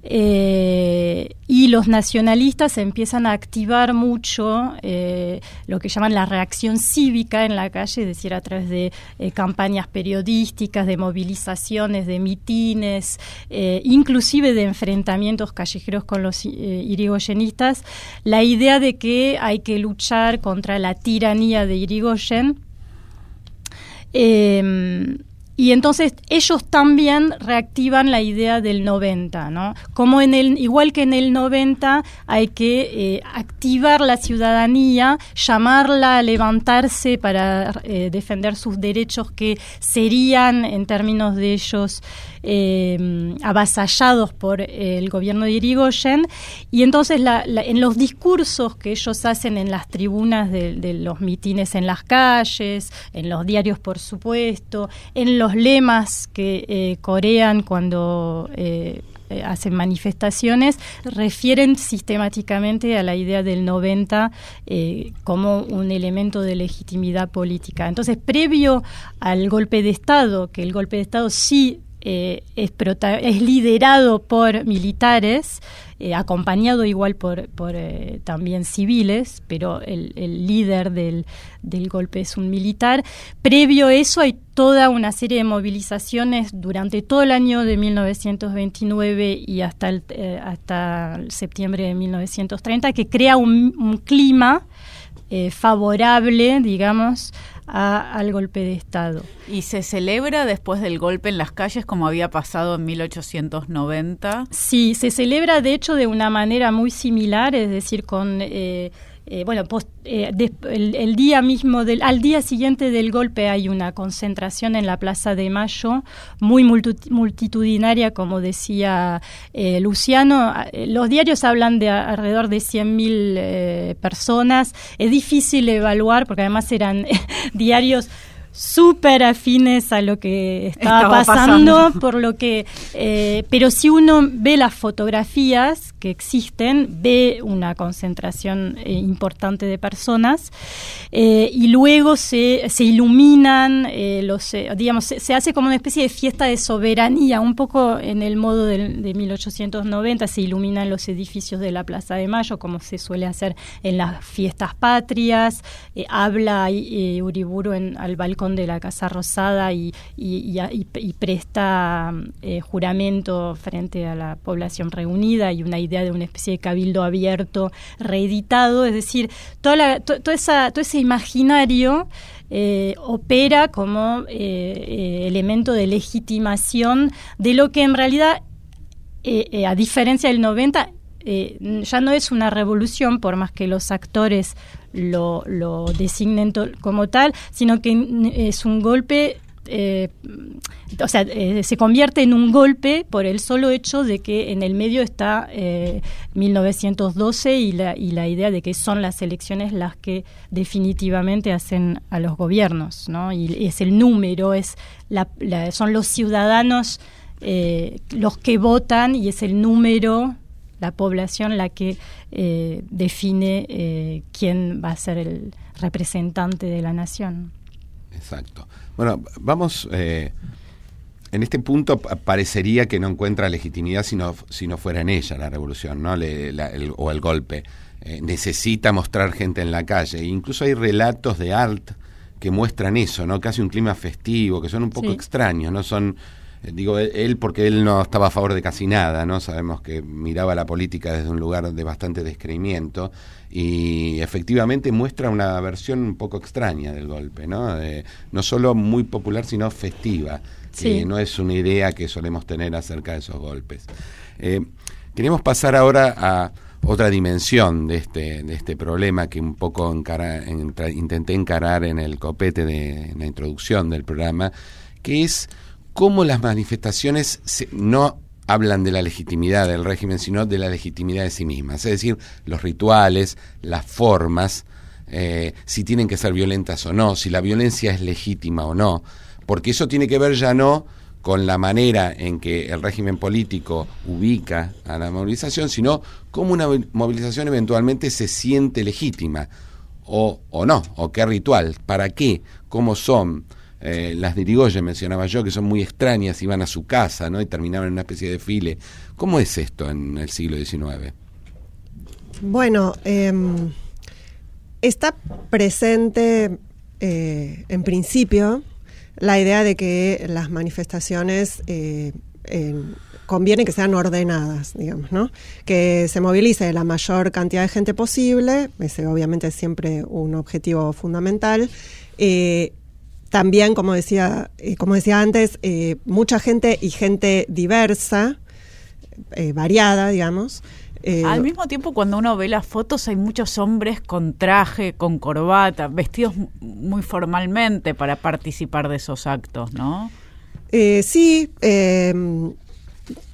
eh, y los nacionalistas empiezan a activar mucho eh, lo que llaman la reacción cívica en la calle, es decir, a través de eh, campañas periodísticas, de movilizaciones, de mitines, inclusive de enfrentamientos callejeros con los irigoyenistas, la idea de que hay que luchar contra la tiranía de Irigoyen eh, y entonces ellos también reactivan la idea del 90, ¿no? Como en el, igual que en el 90 hay que eh, activar la ciudadanía, llamarla a levantarse para eh, defender sus derechos que serían, en términos de ellos, eh, avasallados por el gobierno de Irigoyen. Y entonces en los discursos que ellos hacen en las tribunas de, los mitines en las calles, en los diarios, por supuesto, en los lemas que eh, corean cuando eh, eh, hacen manifestaciones refieren sistemáticamente a la idea del 90 como un elemento de legitimidad política. Entonces, previo al golpe de Estado, que el golpe de Estado sí es, es liderado por militares, eh, acompañado igual por, por eh, también civiles, pero el, líder del, golpe es un militar. Previo a eso hay toda una serie de movilizaciones durante todo el año de 1929 y hasta el, eh, hasta septiembre de 1930 que crea un, un clima favorable, digamos, al golpe de Estado. ¿Y se celebra después del golpe en las calles como había pasado en 1890? Sí, se celebra de hecho de una manera muy similar, es decir, con... Eh, eh, bueno, eh, el, día mismo, del, al día siguiente del golpe hay una concentración en la Plaza de Mayo, muy multitudinaria, como decía eh, Luciano. Los diarios hablan de alrededor de 100.000 personas. Es difícil evaluar, porque además eran diarios súper afines a lo que estaba, pasando, por lo que, eh, pero si uno ve las fotografías que existen, ve una concentración eh, importante de personas eh, y luego se, se iluminan, los, digamos, se, hace como una especie de fiesta de soberanía, un poco en el modo de, de 1890, se iluminan los edificios de la Plaza de Mayo, como se suele hacer en las fiestas patrias, habla Uriburu en, al balcón de la Casa Rosada y, presta eh, juramento frente a la población reunida y una idea de una especie de cabildo abierto reeditado, es decir, toda todo, esa, todo ese imaginario eh, opera como eh, elemento de legitimación de lo que en realidad, a diferencia del 90, ya no es una revolución, por más que los actores lo, lo designen como tal, sino que es un golpe eh, o sea, eh, se convierte en un golpe por el solo hecho de que en el medio está 1912 eh, y la, y la idea de que son las elecciones las que definitivamente hacen a los gobiernos, ¿no? Y es el número, es la, son los ciudadanos los que votan y es el número la población la que eh, define eh, quién va a ser el representante de la nación. Exacto. Bueno, vamos, eh, en este punto parecería que no encuentra legitimidad si no, si no fuera en ella la revolución ¿no? o el golpe. necesita mostrar gente en la calle. Incluso hay relatos de art que muestran eso, ¿no? Casi un clima festivo, que son un poco extraños, ¿no? Son digo él porque él no estaba a favor de casi nada, ¿no? Sabemos que miraba la política desde un lugar de bastante descreimiento y efectivamente muestra una versión un poco extraña del golpe, ¿no? no solo muy popular, sino festiva, que no es una idea que solemos tener acerca de esos golpes. Eh, queremos pasar ahora a otra dimensión de este, de este problema que un poco intenté encarar en el copete de la introducción del programa, que es cómo las manifestaciones no hablan de la legitimidad del régimen, sino de la legitimidad de sí mismas. Es decir, los rituales, las formas, eh, si tienen que ser violentas o no, si la violencia es legítima o no, porque eso tiene que ver ya no con la manera en que el régimen político ubica a la movilización, sino cómo una movilización eventualmente se siente legítima o, o no, o qué ritual, para qué, cómo son, eh, las de mencionaba yo, que son muy extrañas, iban a su casa ¿no? y terminaban en una especie de file. ¿Cómo es esto en el siglo XIX? Bueno, em, está presente eh, en principio la idea de que las manifestaciones eh, conviene que sean ordenadas, digamos, ¿no? Que se movilice la mayor cantidad de gente posible, ese obviamente es siempre un objetivo fundamental, también, como decía, eh, como decía antes, eh, mucha gente y gente diversa, eh, variada, digamos. Al mismo tiempo, cuando uno ve las fotos, hay muchos hombres con traje, con corbata, vestidos muy formalmente para participar de esos actos, ¿no? sí,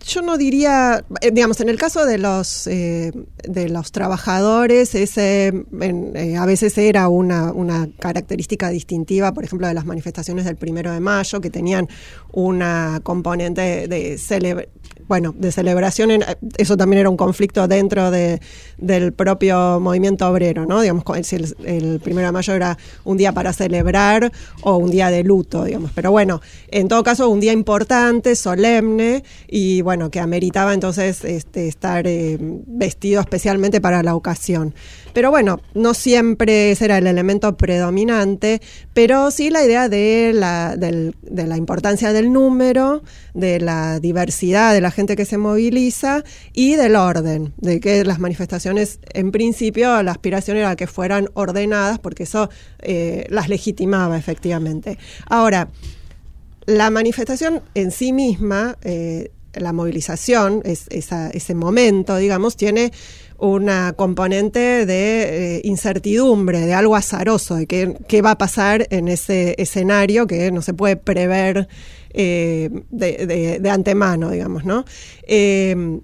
yo no diría, eh, digamos, en el caso de los eh, de los trabajadores, ese eh, a veces era una, una característica distintiva, por ejemplo, de las manifestaciones del primero de mayo, que tenían una componente de, de bueno, de celebración, eso también era un conflicto dentro de, del propio movimiento obrero, ¿no? Digamos, si el, el, primero de mayo era un día para celebrar o un día de luto, digamos. Pero bueno, en todo caso, un día importante, solemne y bueno, que ameritaba entonces este, estar eh, vestido especialmente para la ocasión. Pero bueno, no siempre ese era el elemento predominante, pero sí la idea de la, de la importancia del número, de la diversidad de la gente que se moviliza y del orden, de que las manifestaciones, en principio, la aspiración era que fueran ordenadas, porque eso eh, las legitimaba efectivamente. Ahora, la manifestación en sí misma, eh, la movilización, es, ese momento, digamos, tiene una componente de eh, incertidumbre, de algo azaroso, de qué, va a pasar en ese escenario que no se puede prever eh, de, antemano, digamos, ¿no? Eh,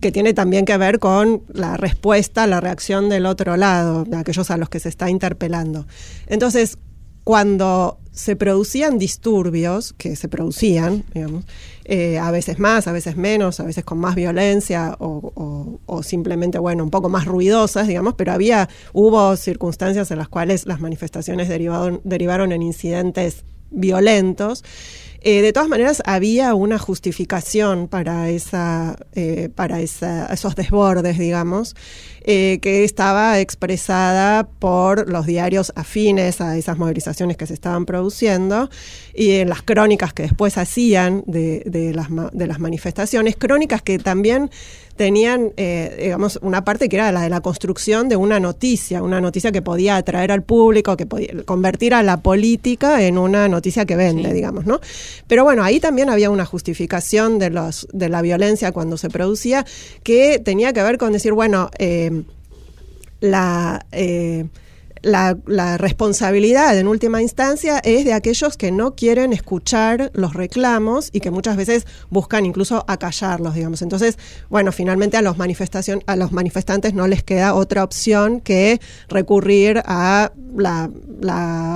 que tiene también que ver con la respuesta, la reacción del otro lado, de aquellos a los que se está interpelando. Entonces, cuando se producían disturbios, que se producían, digamos, eh, a veces más, a veces menos, a veces con más violencia o, o, simplemente, bueno, un poco más ruidosas, digamos, pero había, hubo circunstancias en las cuales las manifestaciones derivaron, derivaron en incidentes violentos. Eh, de todas maneras, había una justificación para, esa, eh, para esos desbordes, digamos, eh, que estaba expresada por los diarios afines a esas movilizaciones que se estaban produciendo y en las crónicas que después hacían de, de, las, de las manifestaciones, crónicas que también tenían, eh, digamos, una parte que era la de la construcción de una noticia, una noticia que podía atraer al público, que podía convertir a la política en una noticia que vende, digamos, ¿no? Pero bueno, ahí también había una justificación de, los, de la violencia cuando se producía que tenía que ver con decir, bueno, eh, la... Eh, la, responsabilidad en última instancia es de aquellos que no quieren escuchar los reclamos y que muchas veces buscan incluso acallarlos, digamos. Entonces, bueno, finalmente a los manifestación, a los manifestantes no les queda otra opción que recurrir a la,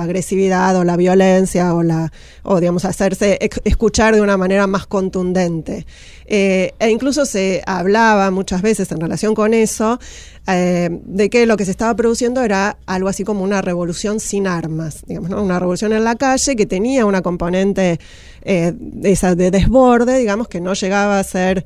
agresividad o la violencia o la o digamos hacerse escuchar de una manera más contundente. Eh, e incluso se hablaba muchas veces en relación con eso eh, de que lo que se estaba produciendo era algo así como una revolución sin armas, digamos, una revolución en la calle que tenía una componente eh, esa de desborde, digamos, que no llegaba a ser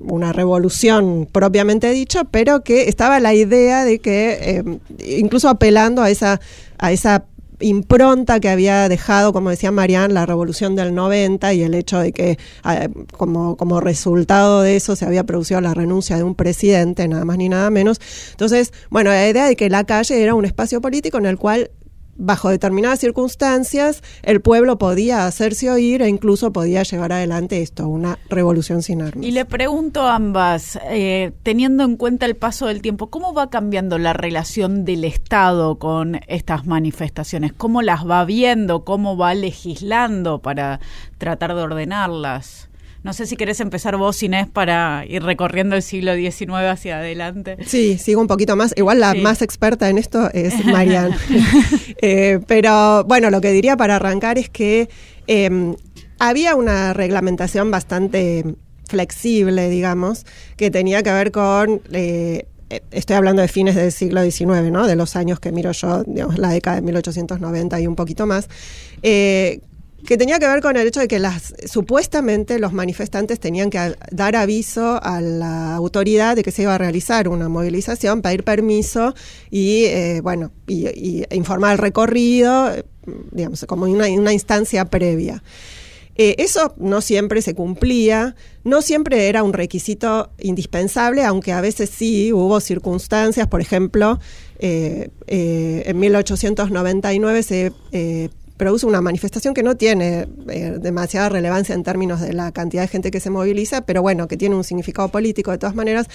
una revolución propiamente dicha, pero que estaba la idea de que, incluso apelando a esa, a esa impronta que había dejado, como decía Marianne, la revolución del 90 y el hecho de que ah, como, como resultado de eso se había producido la renuncia de un presidente, nada más ni nada menos. Entonces, bueno, la idea de que la calle era un espacio político en el cual bajo determinadas circunstancias, el pueblo podía hacerse oír e incluso podía llevar adelante esto, una revolución sin armas. Y le pregunto a ambas, eh, teniendo en cuenta el paso del tiempo, ¿cómo va cambiando la relación del Estado con estas manifestaciones? ¿Cómo las va viendo? ¿Cómo va legislando para tratar de ordenarlas? No sé si querés empezar vos, Inés, para ir recorriendo el siglo XIX hacia adelante. Sí, sigo un poquito más. Igual la más experta en esto es Marianne. Eh, pero bueno, lo que diría para arrancar es que em, había una reglamentación bastante flexible, digamos, que tenía que ver con... Eh, estoy hablando de fines del siglo XIX, ¿no? De los años que miro yo, digamos, la década de 1890 y un poquito más, eh, que tenía que ver con el hecho de que supuestamente los manifestantes tenían que dar aviso a la autoridad de que se iba a realizar una movilización, pedir permiso y eh, bueno y, informar el recorrido, digamos como una, una instancia previa. Eh, eso no siempre se cumplía, no siempre era un requisito indispensable, aunque a veces sí hubo circunstancias, por ejemplo, eh, en 1899 se produce una manifestación que no tiene eh, demasiada relevancia en términos de la cantidad de gente que se moviliza, pero bueno, que tiene un significado político de todas maneras,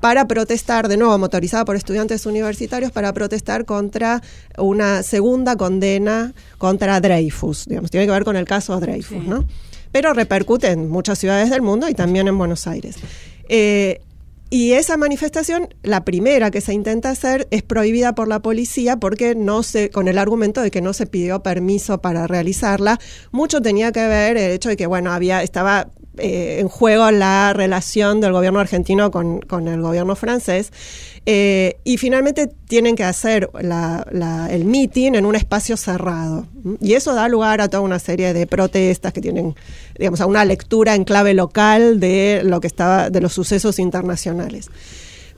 para protestar, de nuevo motorizada por estudiantes universitarios, para protestar contra una segunda condena contra Dreyfus, digamos, tiene que ver con el caso Dreyfus, ¿no? Pero repercute en muchas ciudades del mundo y también en Buenos Aires. Eh, y esa manifestación, la primera que se intenta hacer, es prohibida por la policía porque no se, con el argumento de que no se pidió permiso para realizarla. Mucho tenía que ver el hecho de que, bueno, había, estaba eh, en juego la relación del gobierno argentino con, con el gobierno francés. Eh, y finalmente tienen que hacer el meeting en un espacio cerrado. Y eso da lugar a toda una serie de protestas que tienen, digamos, a una lectura en clave local de lo que estaba, de los sucesos internacionales.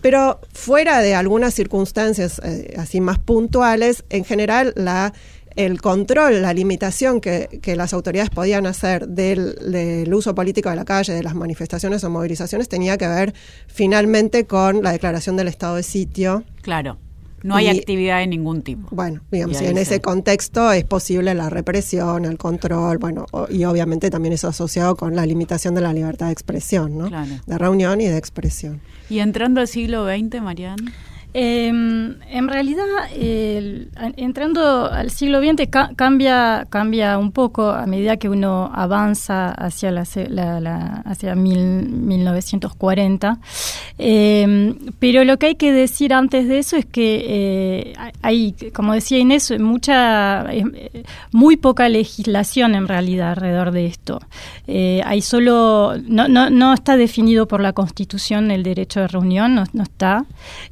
Pero fuera de algunas circunstancias eh, así más puntuales, en general la el control, la limitación que, las autoridades podían hacer del, uso político de la calle, de las manifestaciones o movilizaciones, tenía que ver finalmente con la declaración del estado de sitio. Claro. No hay actividad de ningún tipo. Bueno, digamos, y en ese contexto es posible la represión, el control, bueno, y obviamente también eso asociado con la limitación de la libertad de expresión, ¿no? De reunión y de expresión. Y entrando al siglo XX, Mariana. Em, en realidad, entrando al siglo XX cambia, cambia un poco a medida que uno avanza hacia, la, hacia 1940. Em, pero lo que hay que decir antes de eso es que eh, hay, como decía Inés, mucha, eh, muy poca legislación en realidad alrededor de esto. Eh, hay solo, no, no, no, está definido por la Constitución el derecho de reunión, no, no está.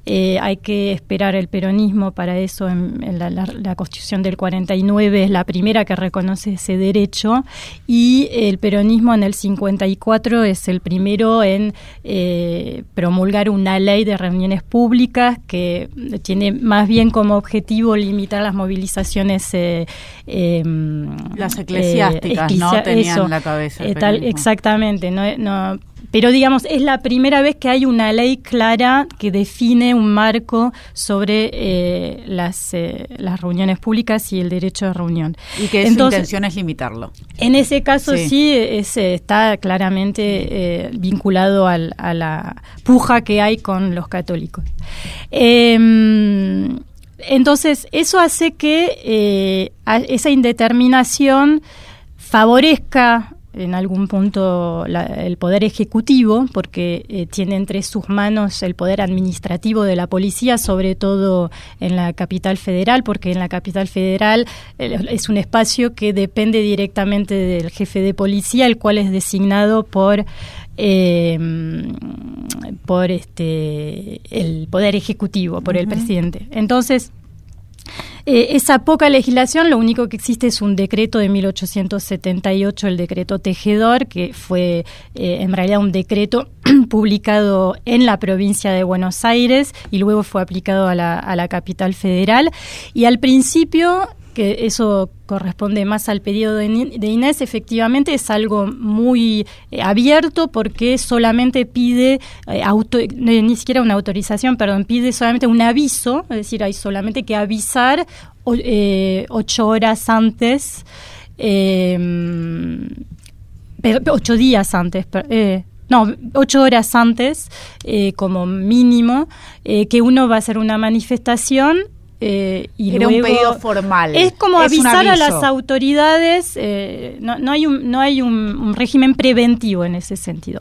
hay hay que esperar el peronismo para eso. En, la, Constitución del 49 es la primera que reconoce ese derecho y el peronismo en el 54 es el primero en eh, promulgar una ley de reuniones públicas que tiene más bien como objetivo limitar las movilizaciones. Eh, em, las eclesiásticas, ¿no? Tenían la cabeza. tal, exactamente. No, no, pero digamos, es la primera vez que hay una ley clara que define un marco sobre eh, las, eh, las reuniones públicas y el derecho de reunión. Y que su intención es limitarlo. En ese caso sí, está claramente eh, vinculado al, a la puja que hay con los católicos. Em, entonces, eso hace que esa indeterminación favorezca en algún punto el poder ejecutivo, porque eh, tiene entre sus manos el poder administrativo de la policía, sobre todo en la capital federal, porque en la capital federal eh, es un espacio que depende directamente del jefe de policía, el cual es designado por eh, por este el poder ejecutivo, por el presidente. Entonces eh, esa poca legislación, lo único que existe es un decreto de 1878, el decreto Tejedor, que fue eh, en realidad un decreto publicado en la provincia de Buenos Aires y luego fue aplicado a la, a la capital federal. Y al principio que eso corresponde más al pedido de, Inés, efectivamente es algo muy eh, abierto porque solamente pide, eh, auto, ni siquiera una autorización, perdón, pide solamente un aviso, es decir, hay solamente que avisar eh, ocho horas antes, em, ocho días antes, no, ocho horas antes, como mínimo, que uno va a hacer una manifestación eh, y Era un pedido formal. Es como avisar a las autoridades, eh, no, no, hay, un, no hay un, régimen preventivo en ese sentido.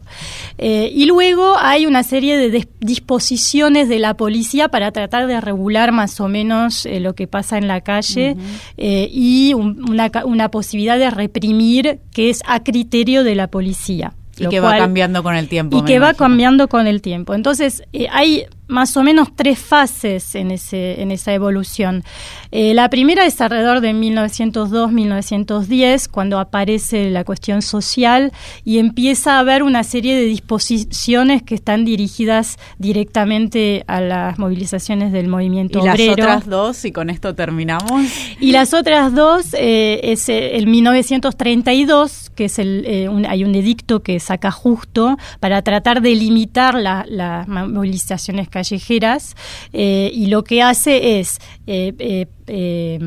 Eh, y luego hay una serie de disposiciones de la policía para tratar de regular más o menos lo que pasa en la calle y una, una posibilidad de reprimir que es a criterio de la policía. Y que va cambiando con el tiempo. Y que va cambiando con el tiempo. Entonces, hay más o menos tres fases en, ese, en esa evolución. Eh, la primera es alrededor de 1902-1910, cuando aparece la cuestión social y empieza a haber una serie de disposiciones que están dirigidas directamente a las movilizaciones del movimiento obrero. ¿Y las otras dos? Y con esto terminamos. Y las otras dos eh, es eh, el 1932, que es el, hay un edicto que saca justo para tratar de limitar las movilizaciones callejeras eh, y lo que hace es eh, eh,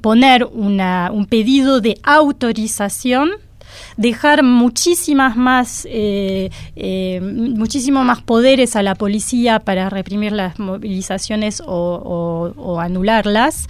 poner una, un pedido de autorización dejar muchísimas más muchísimo más poderes a la policía para reprimir las movilizaciones o anularlas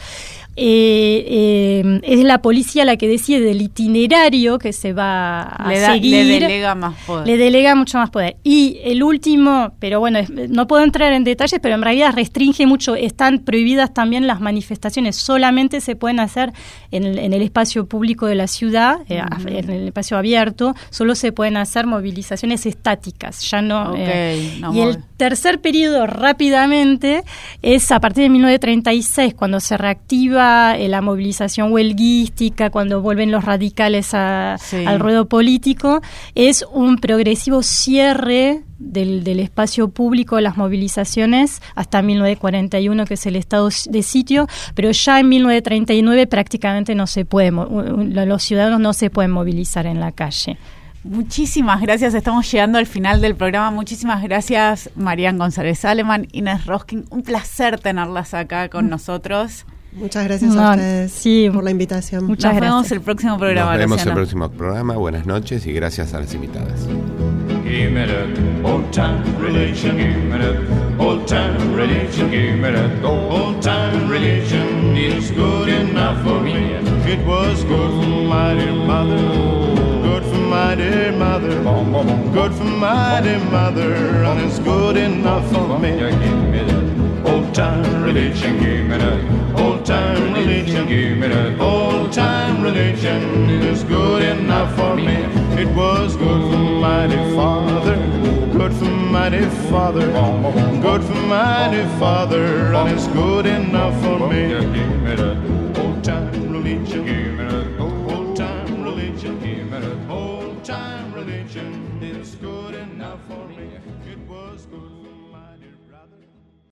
eh, eh, es la policía la que decide del itinerario que se va a seguir. Le delega más poder. Le delega mucho más poder. Y el último, pero bueno, no puedo entrar en detalles, pero en realidad restringe mucho, están prohibidas también las manifestaciones, solamente se pueden hacer en el, espacio público de la ciudad, eh, en el espacio abierto, solo se pueden hacer movilizaciones estáticas, ya no. Y el tercer periodo rápidamente es a partir de 1936, cuando se reactiva eh, la movilización huelguística, cuando vuelven los radicales al ruedo político, es un progresivo cierre del, espacio público, las movilizaciones, hasta 1941, que es el estado de sitio, pero ya en 1939 prácticamente no se puede, los ciudadanos no se pueden movilizar en la calle. Muchísimas gracias, estamos llegando al final del programa. Muchísimas gracias, Marian González Aleman, Inés Roskin. Un placer tenerlas acá con mm. nosotros. Muchas gracias a ustedes por la invitación. Muchas Nos vemos el próximo programa. Nos vemos el próximo programa. Buenas noches y gracias a las invitadas. give me that old time religion, give me that old time religion, give me that old time religion. It's good enough for me. It was good for my dear mother, good for my dear mother, good for my dear mother, and it's good enough for me. Give me that old time religion, give me that old time religion, give me that old time religion. It's good enough for me. It was good for dear father, good for dear father, good for dear father, and it's good enough for me. Old time religion,